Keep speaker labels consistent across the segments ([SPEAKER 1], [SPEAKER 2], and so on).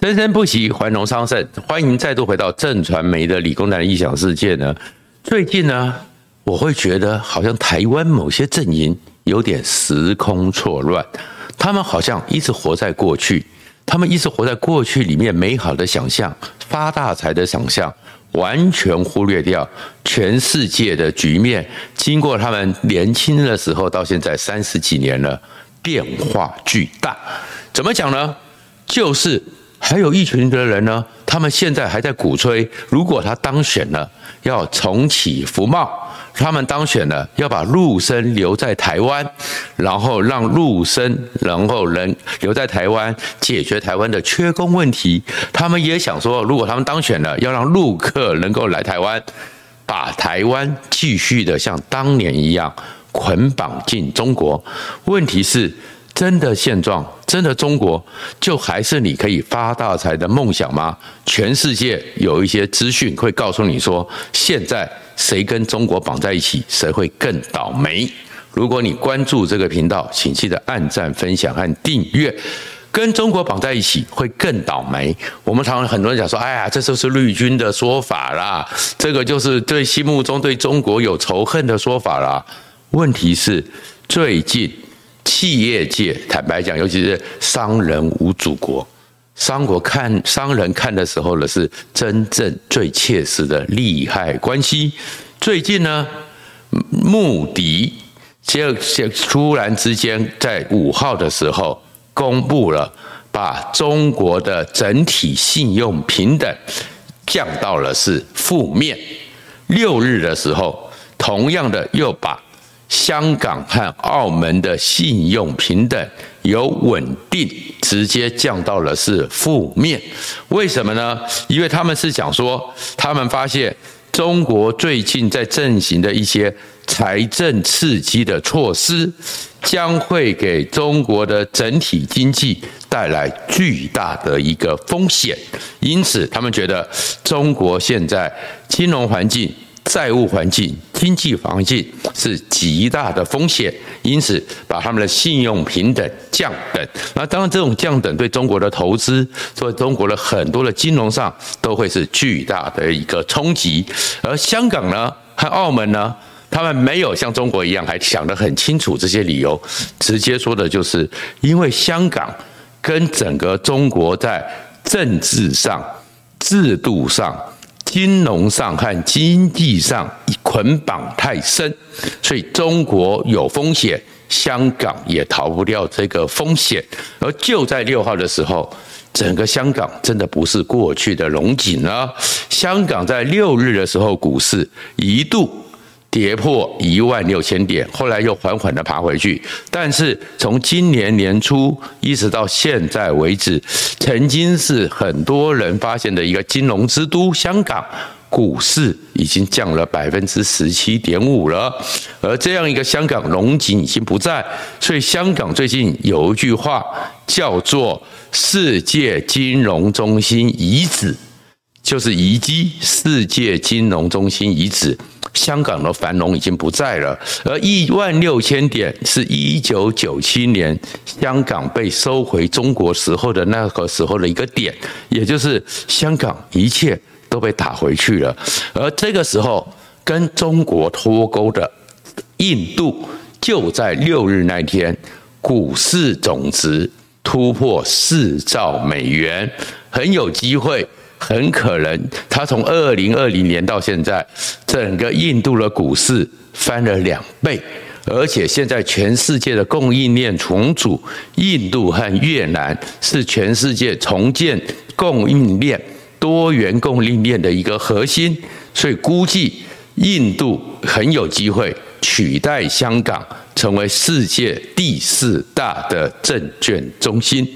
[SPEAKER 1] 生生不息，繁荣昌盛。欢迎再度回到正传媒的理工男的异想世界呢。最近呢，我会觉得好像台湾某些阵营有点时空错乱，他们好像一直活在过去，他们一直活在过去里面美好的想象、发大财的想象，完全忽略掉全世界的局面。经过他们年轻的时候到现在三十几年了，变化巨大。怎么讲呢？就是。还有一群的人呢，他们现在还在鼓吹，如果他当选了，要重启服贸；他们当选了，要把陆生留在台湾，然后让陆生，然后能留在台湾，解决台湾的缺工问题。他们也想说，如果他们当选了，要让陆客能够来台湾，把台湾继续的像当年一样捆绑进中国。问题是。真的现状，真的中国就还是你可以发大财的梦想吗？全世界有一些资讯会告诉你说，现在谁跟中国绑在一起，谁会更倒霉。如果你关注这个频道，请记得按赞、分享和订阅。跟中国绑在一起会更倒霉。我们常常很多人讲说，哎呀，这就是绿军的说法啦，这个就是对心目中对中国有仇恨的说法啦。问题是最近。企业界坦白讲，尤其是商人无祖国，商国看商人看的时候呢，是真正最切实的利害关系。最近呢，穆迪就就突然之间在五号的时候公布了，把中国的整体信用平等降到了是负面。六日的时候，同样的又把。香港和澳门的信用平等由稳定直接降到了是负面，为什么呢？因为他们是讲说，他们发现中国最近在进行的一些财政刺激的措施，将会给中国的整体经济带来巨大的一个风险，因此他们觉得中国现在金融环境。债务环境、经济环境是极大的风险，因此把他们的信用平等降等。那当然，这种降等对中国的投资，对中国的很多的金融上都会是巨大的一个冲击。而香港呢和澳门呢，他们没有像中国一样还想得很清楚这些理由，直接说的就是因为香港跟整个中国在政治上、制度上。金融上和经济上捆绑太深，所以中国有风险，香港也逃不掉这个风险。而就在六号的时候，整个香港真的不是过去的龙井了。香港在六日的时候，股市一度。跌破一万六千点，后来又缓缓的爬回去。但是从今年年初一直到现在为止，曾经是很多人发现的一个金融之都——香港股市已经降了百分之十七点五了。而这样一个香港龙景已经不在，所以香港最近有一句话叫做“世界金融中心遗址”，就是遗迹“世界金融中心遗址”。香港的繁荣已经不在了，而一万六千点是一九九七年香港被收回中国时候的那个时候的一个点，也就是香港一切都被打回去了。而这个时候跟中国脱钩的印度，就在六日那天，股市总值突破四兆美元，很有机会。很可能，他从二零二零年到现在，整个印度的股市翻了两倍，而且现在全世界的供应链重组，印度和越南是全世界重建供应链、多元供应链的一个核心，所以估计印度很有机会取代香港，成为世界第四大的证券中心。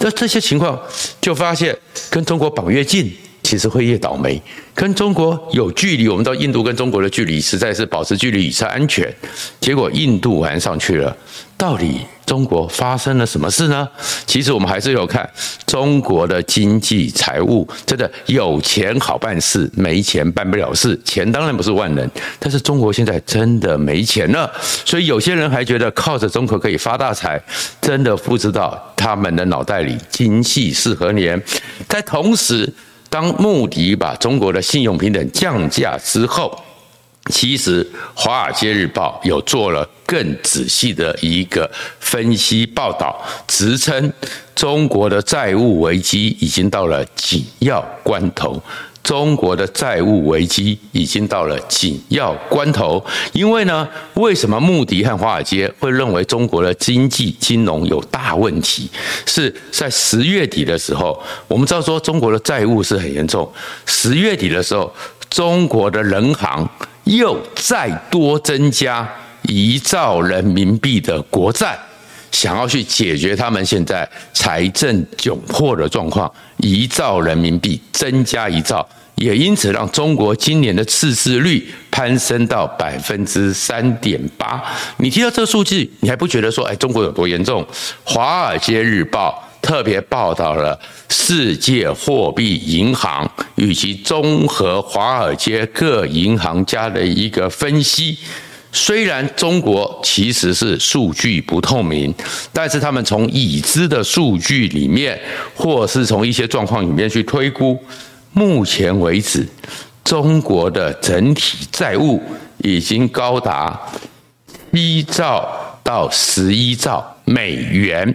[SPEAKER 1] 那这些情况就发现，跟中国绑越近，其实会越倒霉。跟中国有距离，我们知道印度跟中国的距离实在是保持距离以才安全。结果印度玩上去了，到底中国发生了什么事呢？其实我们还是有看中国的经济财务，真的有钱好办事，没钱办不了事。钱当然不是万能，但是中国现在真的没钱了，所以有些人还觉得靠着中国可以发大财，真的不知道他们的脑袋里今夕是何年。在同时，当穆迪把中国的信用平等降价之后，其实《华尔街日报》有做了更仔细的一个分析报道，直称中国的债务危机已经到了紧要关头。中国的债务危机已经到了紧要关头，因为呢，为什么穆迪和华尔街会认为中国的经济金融有大问题？是在十月底的时候，我们知道说中国的债务是很严重。十月底的时候，中国的人行又再多增加一兆人民币的国债。想要去解决他们现在财政窘迫的状况，一兆人民币增加一兆，也因此让中国今年的赤字率攀升到百分之三点八。你听到这个数据，你还不觉得说，哎，中国有多严重？《华尔街日报》特别报道了世界货币银行以及综合华尔街各银行家的一个分析。虽然中国其实是数据不透明，但是他们从已知的数据里面，或是从一些状况里面去推估，目前为止，中国的整体债务已经高达一兆到十一兆美元，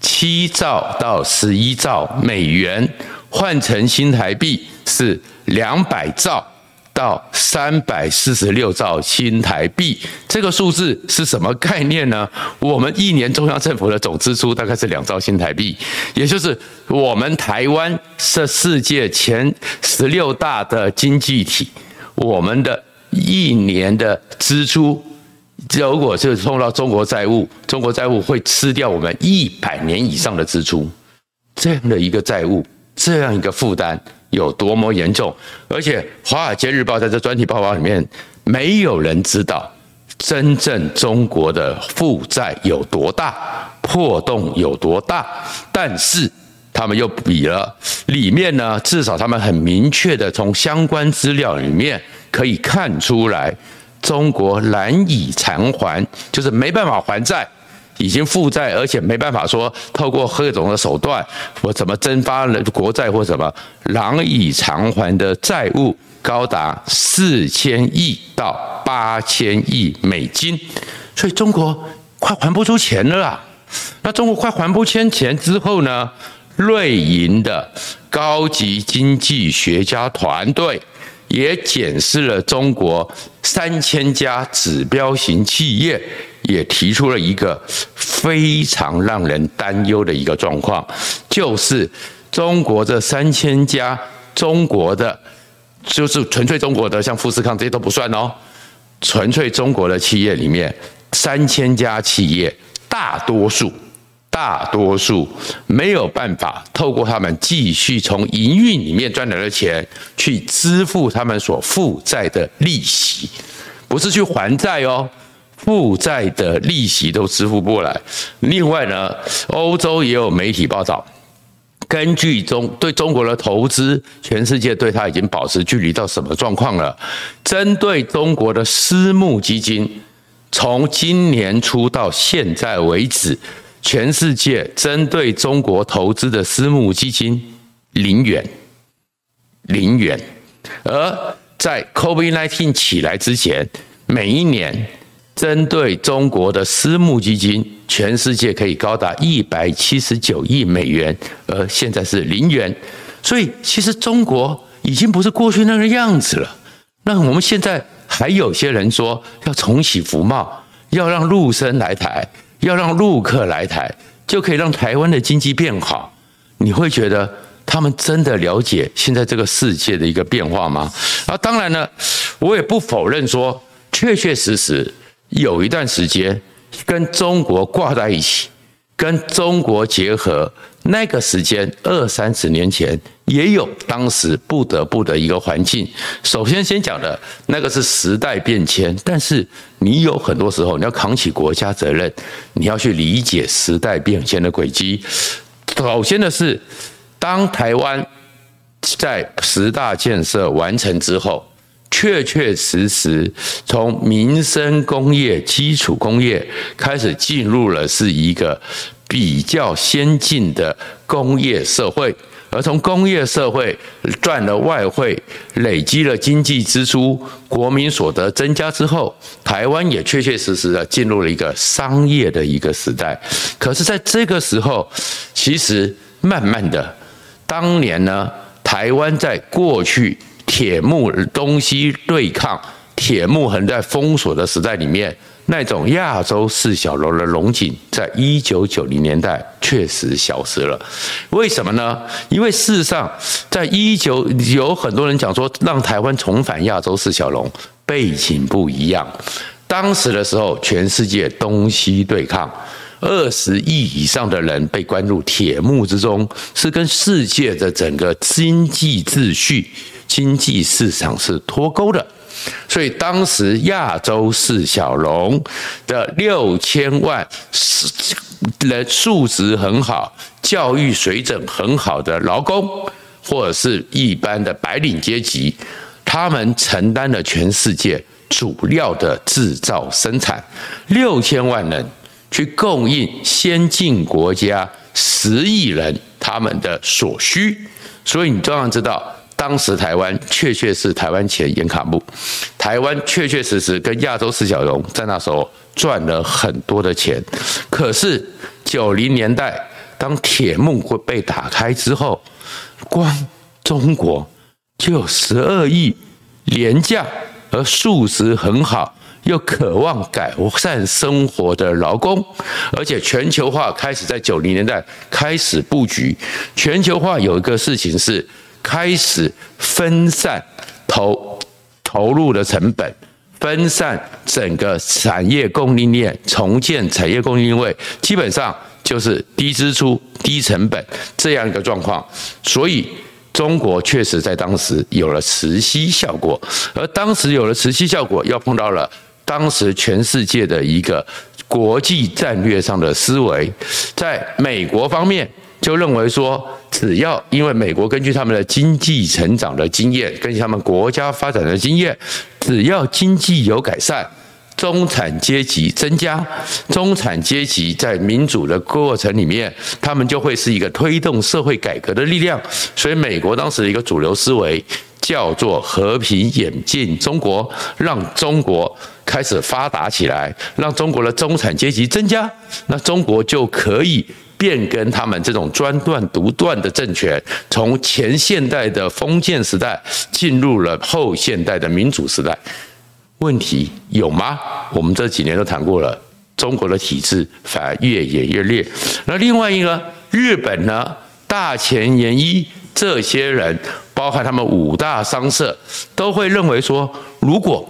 [SPEAKER 1] 七兆到十一兆美元，换成新台币是两百兆。到三百四十六兆新台币，这个数字是什么概念呢？我们一年中央政府的总支出大概是两兆新台币，也就是我们台湾是世界前十六大的经济体，我们的一年的支出，如果是碰到中国债务，中国债务会吃掉我们一百年以上的支出，这样的一个债务，这样一个负担。有多么严重，而且《华尔街日报》在这专题报告里面，没有人知道真正中国的负债有多大，破洞有多大。但是他们又比了里面呢，至少他们很明确的从相关资料里面可以看出来，中国难以偿还，就是没办法还债。已经负债，而且没办法说透过各种的手段我怎么增发了国债或什么难以偿还的债务高达四千亿到八千亿美金，所以中国快还不出钱了啦。那中国快还不清钱之后呢？瑞银的高级经济学家团队也检视了中国三千家指标型企业。也提出了一个非常让人担忧的一个状况，就是中国这三千家中国的，就是纯粹中国的，像富士康这些都不算哦，纯粹中国的企业里面，三千家企业，大多数，大多数没有办法透过他们继续从营运里面赚来的钱去支付他们所负债的利息，不是去还债哦。负债的利息都支付不过来。另外呢，欧洲也有媒体报道，根据中对中国的投资，全世界对它已经保持距离到什么状况了？针对中国的私募基金，从今年初到现在为止，全世界针对中国投资的私募基金零元，零元。而在 COVID-19 起来之前，每一年。针对中国的私募基金，全世界可以高达一百七十九亿美元，而现在是零元，所以其实中国已经不是过去那个样子了。那我们现在还有些人说要重启服贸，要让陆生来台，要让陆客来台，就可以让台湾的经济变好。你会觉得他们真的了解现在这个世界的一个变化吗？啊，当然呢，我也不否认说，确确实实。有一段时间跟中国挂在一起，跟中国结合，那个时间二三十年前也有当时不得不的一个环境。首先先讲的那个是时代变迁，但是你有很多时候你要扛起国家责任，你要去理解时代变迁的轨迹。首先的是，当台湾在十大建设完成之后。确确实实，从民生工业、基础工业开始进入了是一个比较先进的工业社会，而从工业社会赚了外汇，累积了经济支出，国民所得增加之后，台湾也确确实实的进入了一个商业的一个时代。可是，在这个时候，其实慢慢的，当年呢，台湾在过去。铁幕东西对抗，铁幕横在封锁的时代里面，那种亚洲四小龙的龙景，在一九九零年代确实消失了。为什么呢？因为事实上，在一九有很多人讲说，让台湾重返亚洲四小龙，背景不一样。当时的时候，全世界东西对抗，二十亿以上的人被关入铁幕之中，是跟世界的整个经济秩序。经济市场是脱钩的，所以当时亚洲四小龙的。六千万人素质很好、教育水准很好的劳工，或者是一般的白领阶级，他们承担了全世界主要的制造生产，六千万人去供应先进国家十亿人他们的所需，所以你当然知道。当时台湾确确是台湾钱严卡木，台湾确确实实跟亚洲四小龙在那时候赚了很多的钱。可是九零年代当铁幕会被打开之后，光中国就有十二亿廉价而素质很好又渴望改善生活的劳工，而且全球化开始在九零年代开始布局。全球化有一个事情是。开始分散投投入的成本，分散整个产业供应链，重建产业供应链，基本上就是低支出、低成本这样一个状况。所以中国确实在当时有了磁吸效果，而当时有了磁吸效果，又碰到了当时全世界的一个国际战略上的思维，在美国方面。就认为说，只要因为美国根据他们的经济成长的经验，根据他们国家发展的经验，只要经济有改善，中产阶级增加，中产阶级在民主的过程里面，他们就会是一个推动社会改革的力量。所以，美国当时的一个主流思维叫做和平演进中国，让中国开始发达起来，让中国的中产阶级增加，那中国就可以。变更他们这种专断独断的政权，从前现代的封建时代进入了后现代的民主时代，问题有吗？我们这几年都谈过了，中国的体制反而越演越烈。那另外一个，日本呢，大前研一这些人，包括他们五大商社，都会认为说，如果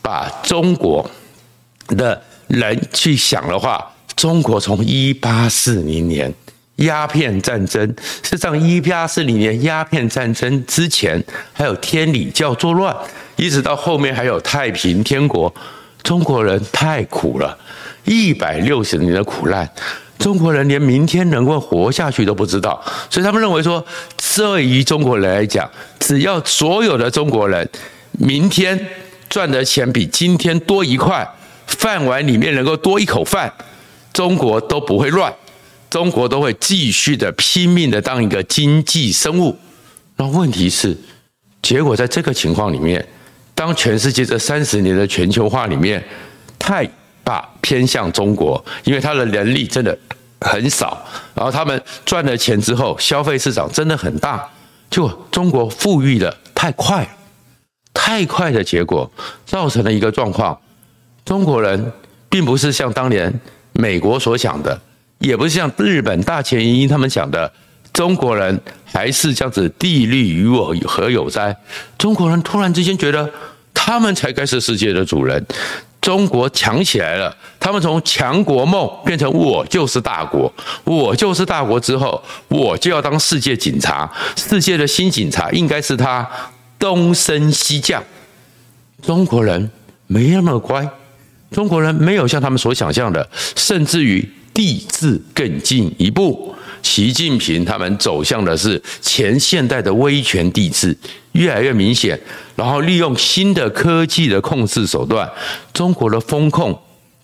[SPEAKER 1] 把中国的人去想的话。中国从一八四零年鸦片战争，是上一八四零年鸦片战争之前，还有天理教作乱，一直到后面还有太平天国，中国人太苦了，一百六十年的苦难，中国人连明天能够活下去都不知道，所以他们认为说，对于中国人来讲，只要所有的中国人明天赚的钱比今天多一块，饭碗里面能够多一口饭。中国都不会乱，中国都会继续的拼命的当一个经济生物。那问题是，结果在这个情况里面，当全世界这三十年的全球化里面，太把偏向中国，因为他的人力真的很少，然后他们赚了钱之后，消费市场真的很大，就中国富裕的太快，太快的结果造成了一个状况，中国人并不是像当年。美国所想的，也不是像日本大前研一他们讲的，中国人还是这样子地利与我何有哉？中国人突然之间觉得，他们才该是世界的主人。中国强起来了，他们从强国梦变成我就是大国，我就是大国之后，我就要当世界警察，世界的新警察应该是他东升西降。中国人没那么乖，中国人没有像他们所想象的，甚至于帝制更进一步。习近平他们走向的是前现代的威权帝制，越来越明显。然后利用新的科技的控制手段，中国的风控、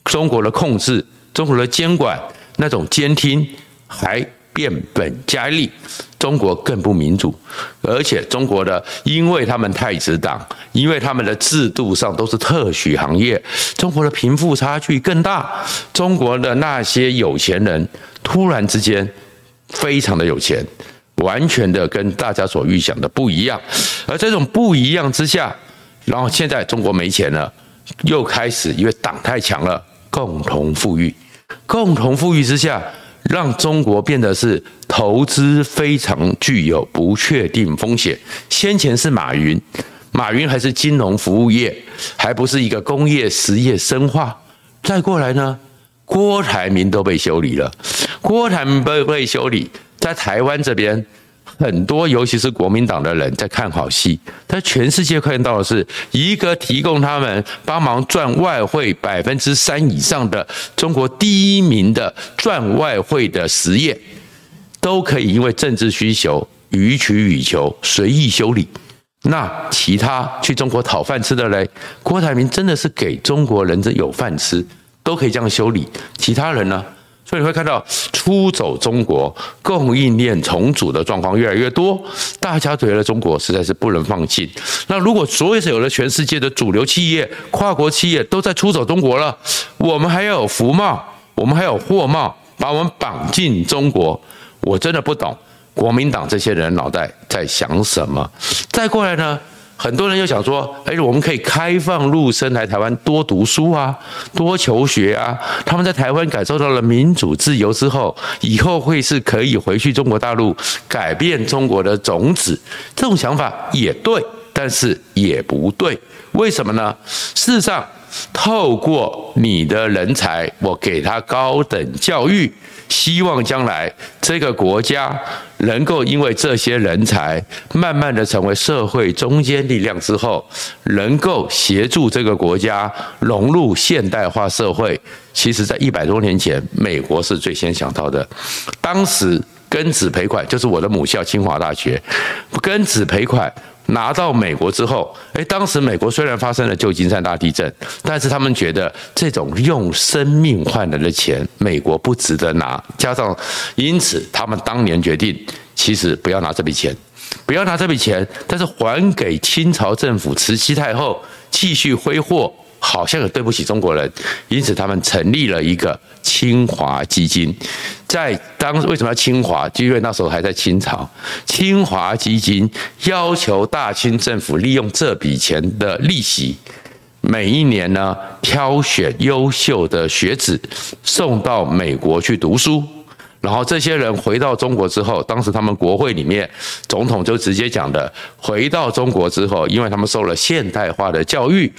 [SPEAKER 1] 中国的控制、中国的监管，那种监听还变本加厉。中国更不民主，而且中国的，因为他们太子党，因为他们的制度上都是特许行业，中国的贫富差距更大。中国的那些有钱人突然之间。非常的有钱，完全的跟大家所预想的不一样。而这种不一样之下，然后现在中国没钱了，又开始因为党太强了，共同富裕。共同富裕之下，让中国变得是投资非常具有不确定风险。先前是马云，马云还是金融服务业，还不是一个工业实业深化。再过来呢，郭台铭都被修理了。郭台铭被被修理，在台湾这边很多，尤其是国民党的人在看好戏。但全世界看到的是一个提供他们帮忙赚外汇百分之三以上的中国第一名的赚外汇的实业，都可以因为政治需求予取予求随意修理。那其他去中国讨饭吃的嘞，郭台铭真的是给中国人这有饭吃，都可以这样修理。其他人呢？所以你会看到出走中国供应链重组的状况越来越多，大家觉得中国实在是不能放弃。那如果所有的全世界的主流企业、跨国企业都在出走中国了，我们还要有服贸，我们还有货贸，把我们绑进中国，我真的不懂国民党这些人脑袋在想什么。再过来呢？很多人又想说，哎，我们可以开放陆生来台湾多读书啊，多求学啊。他们在台湾感受到了民主自由之后，以后会是可以回去中国大陆改变中国的种子。这种想法也对，但是也不对。为什么呢？事实上，透过你的人才，我给他高等教育。希望将来这个国家能够因为这些人才，慢慢的成为社会中坚力量之后，能够协助这个国家融入现代化社会。其实，在一百多年前，美国是最先想到的。当时庚子赔款，就是我的母校清华大学，庚子赔款。拿到美国之后，诶，当时美国虽然发生了旧金山大地震，但是他们觉得这种用生命换来的钱，美国不值得拿。加上，因此他们当年决定，其实不要拿这笔钱，不要拿这笔钱，但是还给清朝政府慈禧太后继续挥霍。好像也对不起中国人，因此他们成立了一个清华基金。在当为什么要清华？就因为那时候还在清朝。清华基金要求大清政府利用这笔钱的利息，每一年呢挑选优秀的学子送到美国去读书。然后这些人回到中国之后，当时他们国会里面总统就直接讲的：回到中国之后，因为他们受了现代化的教育，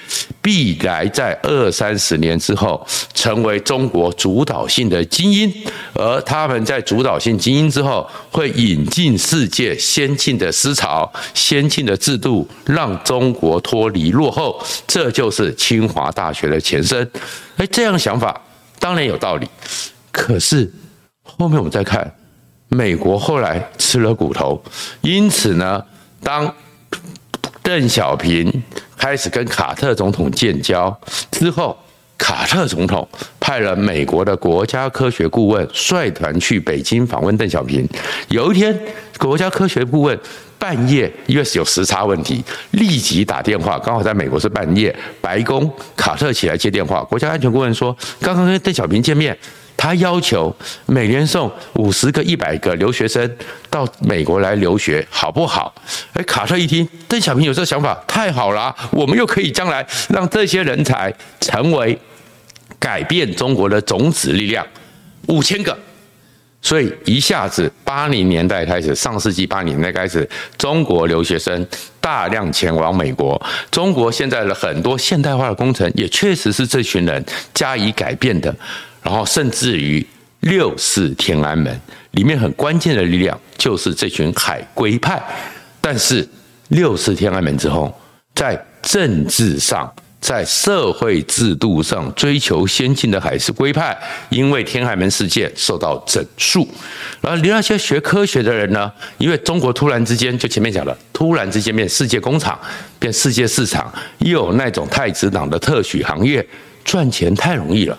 [SPEAKER 1] 必然在二三十年之后成为中国主导性的精英。而他们在主导性精英之后，会引进世界先进的思潮、先进的制度，让中国脱离落后。这就是清华大学的前身。哎，这样想法当然有道理，可是。后面我们再看，美国后来吃了骨头，因此呢，当邓小平开始跟卡特总统建交之后，卡特总统派了美国的国家科学顾问率团去北京访问邓小平。有一天，国家科学顾问半夜因为有时差问题，立即打电话，刚好在美国是半夜，白宫卡特起来接电话，国家安全顾问说，刚刚跟邓小平见面。他要求每年送五十个、一百个留学生到美国来留学，好不好？哎，卡特一听，邓小平有这个想法，太好了，我们又可以将来让这些人才成为改变中国的种子力量，五千个。所以一下子八零年代开始，上世纪八零年代开始，中国留学生大量前往美国。中国现在的很多现代化的工程，也确实是这群人加以改变的。然后甚至于六四天安门里面很关键的力量，就是这群海归派。但是六四天安门之后，在政治上，在社会制度上追求先进的海事归派，因为天安门事件受到整肃。然后你那些学科学的人呢，因为中国突然之间就前面讲了，突然之间变世界工厂，变世界市场，又有那种太子党的特许行业，赚钱太容易了。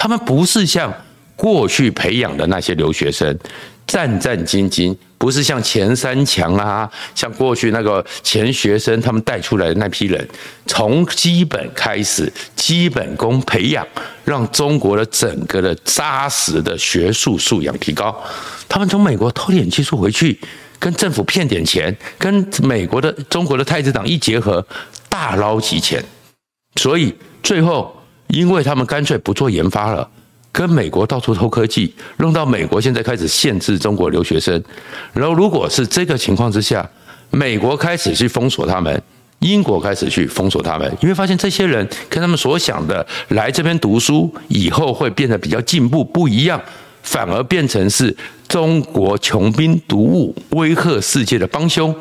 [SPEAKER 1] 他们不是像过去培养的那些留学生。战战兢兢，不是像钱三强啊，像过去那个钱学森他们带出来的那批人，从基本开始，基本功培养，让中国的整个的扎实的学术素养提高。他们从美国偷点技术回去，跟政府骗点钱，跟美国的中国的太子党一结合，大捞几钱。所以最后，因为他们干脆不做研发了。跟美国到处偷科技，弄到美国现在开始限制中国留学生。然后，如果是这个情况之下，美国开始去封锁他们，英国开始去封锁他们，因为发现这些人跟他们所想的来这边读书以后会变得比较进步不一样，反而变成是中国穷兵黩武、威吓世界的帮凶，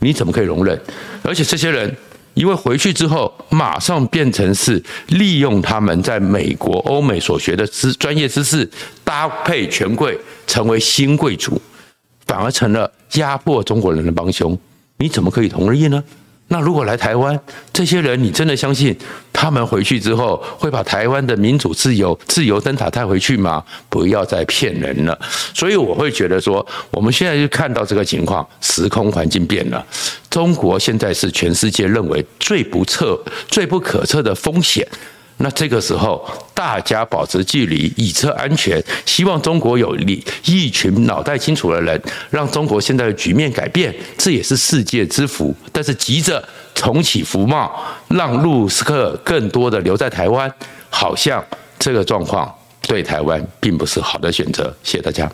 [SPEAKER 1] 你怎么可以容忍？而且这些人。因为回去之后，马上变成是利用他们在美国、欧美所学的知专业知识，搭配权贵，成为新贵族，反而成了压迫中国人的帮凶。你怎么可以同意呢？那如果来台湾，这些人，你真的相信他们回去之后会把台湾的民主自由、自由灯塔带回去吗？不要再骗人了。所以我会觉得说，我们现在就看到这个情况，时空环境变了。中国现在是全世界认为最不测、最不可测的风险。那这个时候，大家保持距离，以策安全。希望中国有一群脑袋清楚的人，让中国现在的局面改变，这也是世界之福。但是急着重启服贸，让陆客更多的留在台湾，好像这个状况对台湾并不是好的选择。谢谢大家。